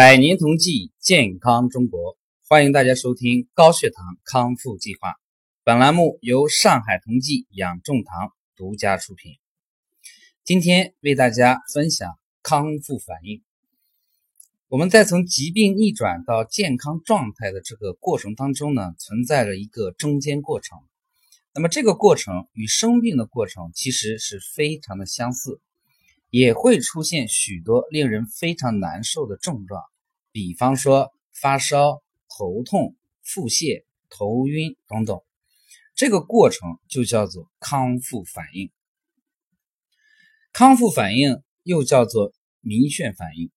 百年同济，健康中国，欢迎大家收听高血糖康复计划。本栏目由上海同济养众堂独家出品。今天为大家分享康复反应。我们在从疾病逆转到健康状态的这个过程当中呢，存在着一个中间过程。那么这个过程与生病的过程其实是非常的相似。也会出现许多令人非常难受的症状，比方说发烧、头痛、腹泻、头晕等等。这个过程就叫做康复反应。康复反应又叫做明眩反应。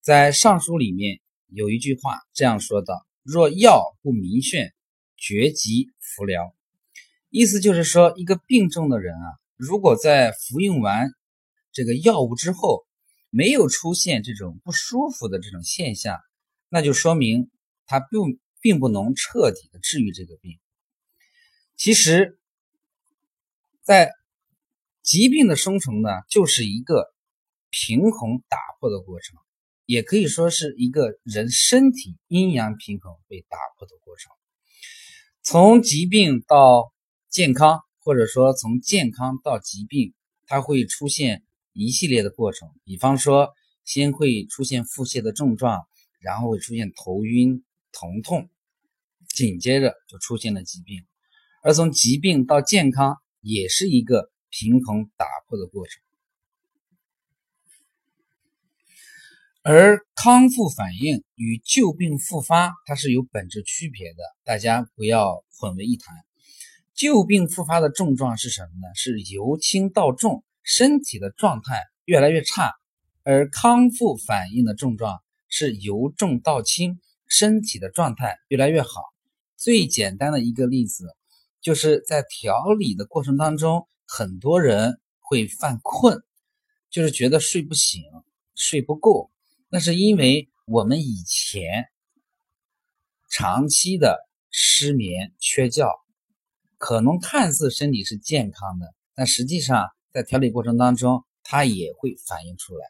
在尚书里面有一句话这样说道：“若药不明眩，绝疾服疗。”意思就是说，一个病重的人啊，如果在服用完这个药物之后没有出现这种不舒服的这种现象，那就说明它并并不能彻底的治愈这个病。其实，在疾病的生成呢，就是一个平衡打破的过程，也可以说是一个人身体阴阳平衡被打破的过程。从疾病到健康，或者说从健康到疾病，它会出现。一系列的过程，比方说，先会出现腹泻的症状，然后会出现头晕、疼痛，紧接着就出现了疾病。而从疾病到健康，也是一个平衡打破的过程。而康复反应与旧病复发，它是有本质区别的，大家不要混为一谈。旧病复发的症状是什么呢？是由轻到重。身体的状态越来越差，而康复反应的症状是由重到轻，身体的状态越来越好。最简单的一个例子，就是在调理的过程当中，很多人会犯困，就是觉得睡不醒、睡不够，那是因为我们以前长期的失眠、缺觉，可能看似身体是健康的，但实际上。在调理过程当中，它也会反映出来。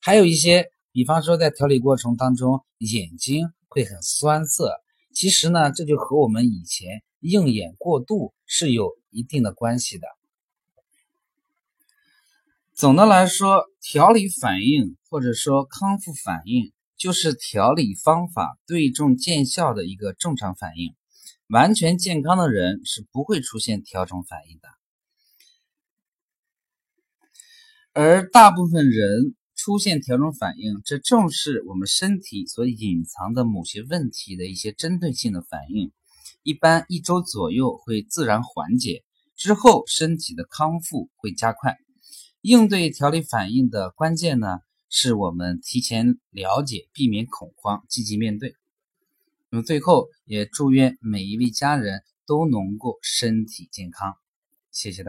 还有一些，比方说在调理过程当中，眼睛会很酸涩。其实呢，这就和我们以前用眼过度是有一定的关系的。总的来说，调理反应或者说康复反应，就是调理方法对症见效的一个正常反应。完全健康的人是不会出现调整反应的。而大部分人出现调整反应，这正是我们身体所隐藏的某些问题的一些针对性的反应。一般一周左右会自然缓解，之后身体的康复会加快。应对调理反应的关键呢，是我们提前了解，避免恐慌，积极面对。那么最后也祝愿每一位家人都能够身体健康，谢谢大。